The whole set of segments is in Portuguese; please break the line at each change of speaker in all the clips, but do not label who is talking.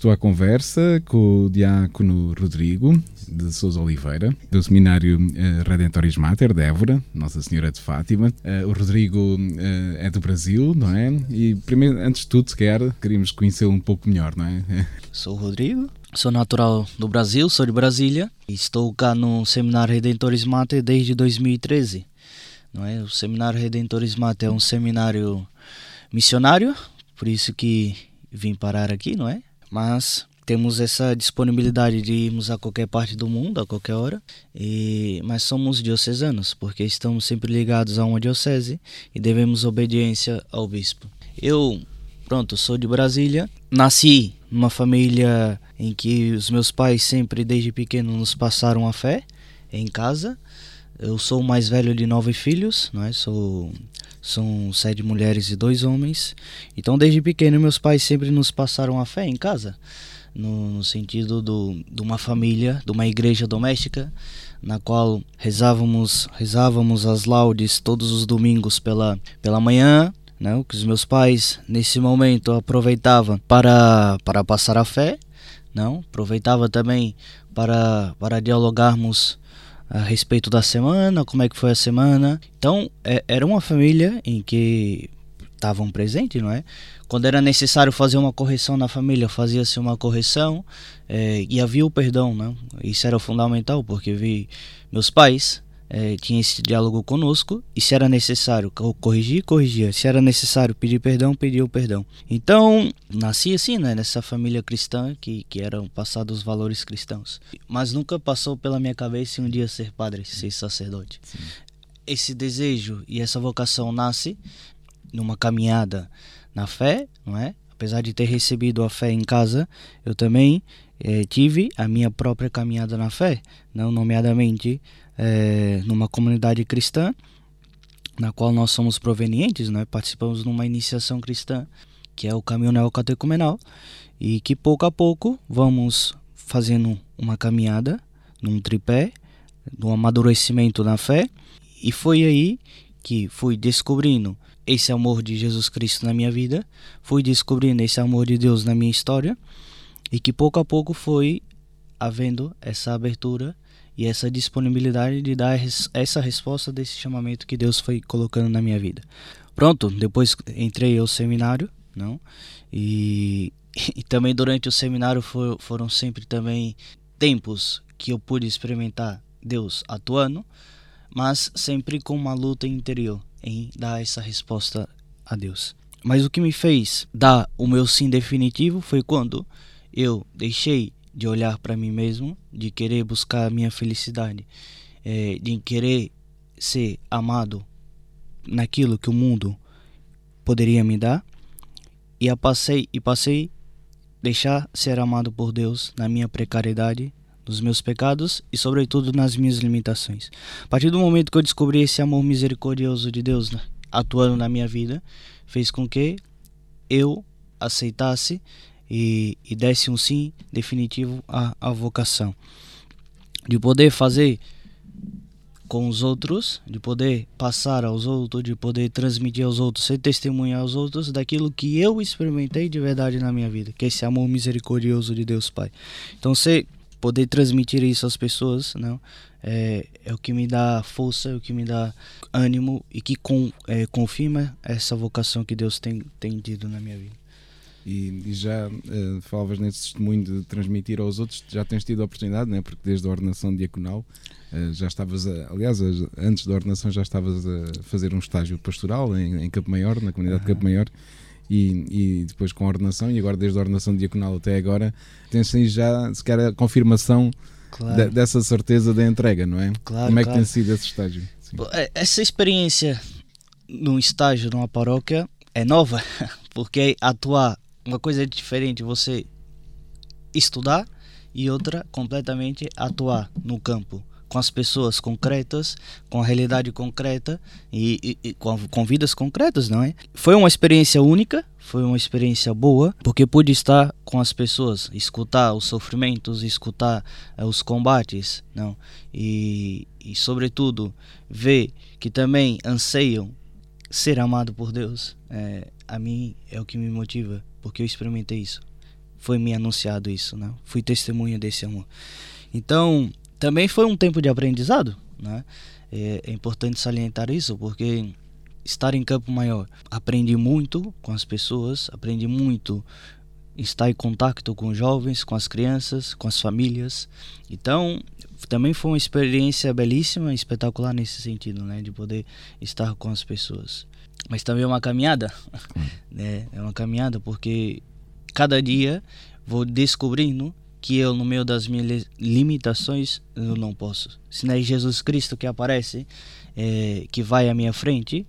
Estou à conversa com o diácono Rodrigo de Souza Oliveira, do Seminário uh, Redentoris Mater de Évora, Nossa Senhora de Fátima. Uh, o Rodrigo uh, é do Brasil, não é? E primeiro, antes de tudo, se quer, queríamos conhecê-lo um pouco melhor, não é?
Sou o Rodrigo, sou natural do Brasil, sou de Brasília. Estou cá no Seminário Redentores Mater desde 2013. Não é? O Seminário Redentores Mater é um seminário missionário, por isso que vim parar aqui, não é? Mas temos essa disponibilidade de irmos a qualquer parte do mundo, a qualquer hora, e, mas somos diocesanos, porque estamos sempre ligados a uma diocese e devemos obediência ao bispo. Eu, pronto, sou de Brasília, nasci numa família em que os meus pais sempre, desde pequeno, nos passaram a fé em casa. Eu sou o mais velho de nove filhos, não é? Sou são sete mulheres e dois homens. Então, desde pequeno, meus pais sempre nos passaram a fé em casa, no, no sentido do, de uma família, de uma igreja doméstica, na qual rezávamos, rezávamos as laudes todos os domingos pela, pela manhã, né, que os meus pais nesse momento aproveitavam para, para passar a fé, não? aproveitava também para, para dialogarmos a respeito da semana, como é que foi a semana. Então, é, era uma família em que estavam presentes, não é? Quando era necessário fazer uma correção na família, fazia-se uma correção é, e havia o perdão, não? Isso era fundamental, porque vi meus pais é, tinha esse diálogo conosco e se era necessário corrigir, corrigia. Se era necessário pedir perdão, pedia o perdão. Então, nasci assim, né, nessa família cristã que, que eram passados os valores cristãos. Mas nunca passou pela minha cabeça um dia ser padre, ser sacerdote. Sim. Esse desejo e essa vocação nasce numa caminhada na fé, não é? Apesar de ter recebido a fé em casa, eu também eh, tive a minha própria caminhada na fé, não nomeadamente é, numa comunidade cristã, na qual nós somos provenientes, né? participamos numa iniciação cristã, que é o caminho neocatecumenal, e que pouco a pouco vamos fazendo uma caminhada num tripé, no amadurecimento na fé, e foi aí que fui descobrindo esse amor de Jesus Cristo na minha vida, fui descobrindo esse amor de Deus na minha história, e que pouco a pouco foi havendo essa abertura e essa disponibilidade de dar essa resposta desse chamamento que Deus foi colocando na minha vida. Pronto, depois entrei ao seminário, não? E, e também durante o seminário for, foram sempre também tempos que eu pude experimentar Deus atuando, mas sempre com uma luta interior em dar essa resposta a Deus. Mas o que me fez dar o meu sim definitivo foi quando eu deixei de olhar para mim mesmo, de querer buscar a minha felicidade, é, de querer ser amado naquilo que o mundo poderia me dar, e a passei e passei deixar ser amado por Deus na minha precariedade, nos meus pecados e sobretudo nas minhas limitações. A partir do momento que eu descobri esse amor misericordioso de Deus atuando na minha vida, fez com que eu aceitasse e, e desse um sim definitivo à, à vocação. De poder fazer com os outros, de poder passar aos outros, de poder transmitir aos outros, ser testemunha aos outros daquilo que eu experimentei de verdade na minha vida, que é esse amor misericordioso de Deus Pai. Então, ser poder transmitir isso às pessoas, não, é, é o que me dá força, é o que me dá ânimo e que com, é, confirma essa vocação que Deus tem, tem tido na minha vida.
E, e já uh, falavas nesse testemunho de transmitir aos outros, já tens tido a oportunidade, né? porque desde a ordenação diaconal uh, já estavas, a, aliás, antes da ordenação já estavas a fazer um estágio pastoral em, em Campo Maior, na comunidade uhum. de Campo Maior. E, e, depois com a ordenação, e agora desde a ordenação diaconal até agora, tens aí já sequer a confirmação claro. de, dessa certeza da entrega, não é?
Claro,
Como é
claro.
que tem sido esse estágio?
Sim. É, essa experiência num estágio numa paróquia é nova, porque atuar uma coisa é diferente você estudar e outra completamente atuar no campo com as pessoas concretas, com a realidade concreta e, e, e com, com, vidas concretas, não é? Foi uma experiência única, foi uma experiência boa, porque pude estar com as pessoas, escutar os sofrimentos, escutar é, os combates, não? E, e sobretudo ver que também anseiam ser amado por Deus. É, a mim é o que me motiva porque eu experimentei isso. foi me anunciado isso, né? Fui testemunha desse amor. Então, também foi um tempo de aprendizado, né? É, é importante salientar isso, porque estar em Campo Maior, aprendi muito com as pessoas, aprendi muito estar em contato com os jovens, com as crianças, com as famílias. Então, também foi uma experiência belíssima, espetacular nesse sentido, né, de poder estar com as pessoas. Mas também é uma caminhada, né? É uma caminhada porque cada dia vou descobrindo que eu, no meio das minhas limitações, eu não posso. Se não é Jesus Cristo que aparece, é, que vai à minha frente,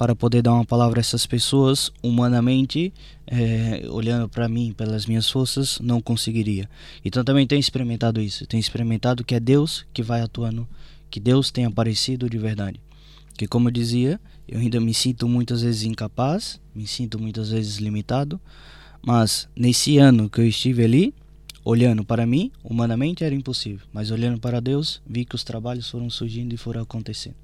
para poder dar uma palavra a essas pessoas, humanamente, é, olhando para mim, pelas minhas forças, não conseguiria. Então também tenho experimentado isso. Tenho experimentado que é Deus que vai atuando, que Deus tem aparecido de verdade. Que, como eu dizia, eu ainda me sinto muitas vezes incapaz, me sinto muitas vezes limitado, mas nesse ano que eu estive ali, olhando para mim, humanamente era impossível, mas olhando para Deus, vi que os trabalhos foram surgindo e foram acontecendo.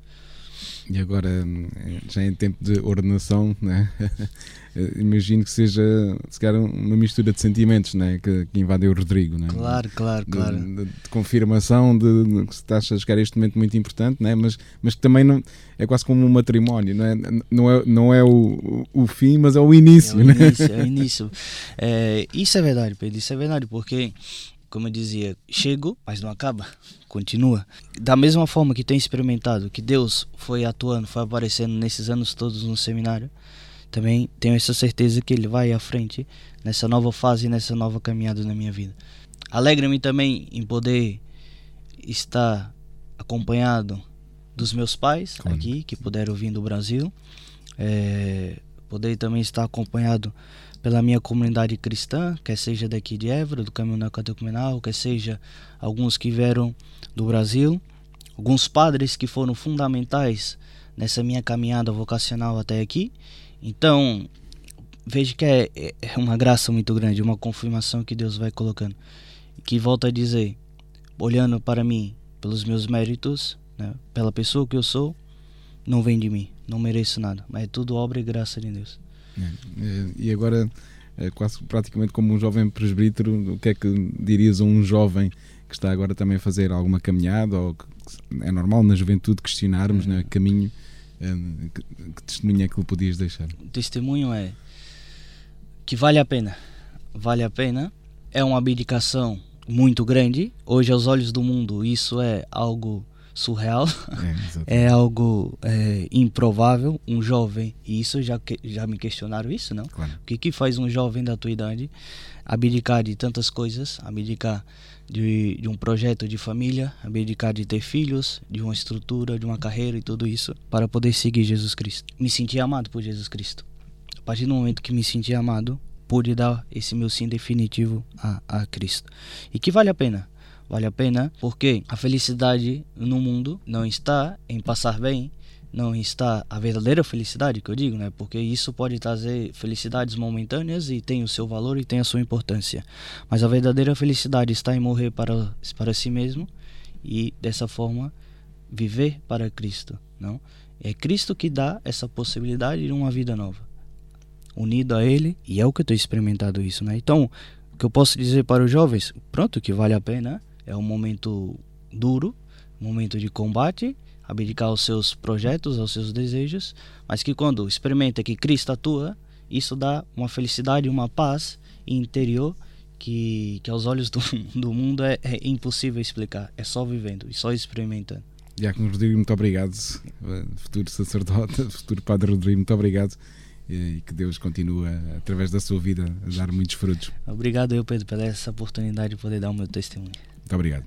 E agora, eh, já em tempo de ordenação, né? imagino que seja se calhar, uma mistura de sentimentos né? que, que invadem o Rodrigo. Né?
Claro, claro,
de,
claro.
De, de, confirmação de, de que estás a chegar a este momento muito importante, né? mas, mas que também não, é quase como um matrimónio, não é, não é, não é o, o fim, mas é o início.
É o
né?
início, é o início. É, isso é verdade, Pedro, isso é verdade, porque como eu dizia, chego, mas não acaba, continua. Da mesma forma que tenho experimentado que Deus foi atuando, foi aparecendo nesses anos todos no seminário, também tenho essa certeza que Ele vai à frente nessa nova fase, nessa nova caminhada na minha vida. Alegra-me também em poder estar acompanhado dos meus pais aqui, que puderam vir do Brasil, é, poder também estar acompanhado pela minha comunidade cristã, quer seja daqui de Évora, do Caminho Neocatecumenal, quer seja alguns que vieram do Brasil, alguns padres que foram fundamentais nessa minha caminhada vocacional até aqui. Então, vejo que é, é uma graça muito grande, uma confirmação que Deus vai colocando. Que volta a dizer, olhando para mim, pelos meus méritos, né, pela pessoa que eu sou, não vem de mim, não mereço nada, mas é tudo obra e graça de Deus.
É, e agora, é quase praticamente como um jovem presbítero, o que é que dirias a um jovem que está agora também a fazer alguma caminhada, ou é normal na juventude questionarmos, né, caminho, é, que, que testemunho é que lhe podias deixar?
O testemunho é que vale a pena, vale a pena, é uma abdicação muito grande, hoje aos olhos do mundo isso é algo surreal, é, é algo é, improvável. Um jovem, e isso já, já me questionaram isso, não? Claro. O que, que faz um jovem da tua idade abdicar de tantas coisas, abdicar de, de um projeto de família, abdicar de ter filhos, de uma estrutura, de uma carreira e tudo isso, para poder seguir Jesus Cristo. Me senti amado por Jesus Cristo. A partir do momento que me senti amado, pude dar esse meu sim definitivo a, a Cristo. E que vale a pena vale a pena, porque a felicidade no mundo não está em passar bem, não está a verdadeira felicidade que eu digo, né? Porque isso pode trazer felicidades momentâneas e tem o seu valor e tem a sua importância. Mas a verdadeira felicidade está em morrer para para si mesmo e dessa forma viver para Cristo, não? É Cristo que dá essa possibilidade de uma vida nova. Unido a ele, e é o que eu estou experimentando isso, né? Então, o que eu posso dizer para os jovens, pronto, que vale a pena, é um momento duro, momento de combate, abdicar aos seus projetos, aos seus desejos, mas que quando experimenta que Cristo atua, isso dá uma felicidade, uma paz interior que, que aos olhos do, do mundo é, é impossível explicar. É só vivendo e só experimentando.
Diácono Rodrigo, muito obrigado. Futuro sacerdote, futuro Padre Rodrigo, muito obrigado. E que Deus continue, através da sua vida, a dar muitos frutos.
Obrigado eu, Pedro, pela essa oportunidade de poder dar o meu testemunho.
Muito obrigado.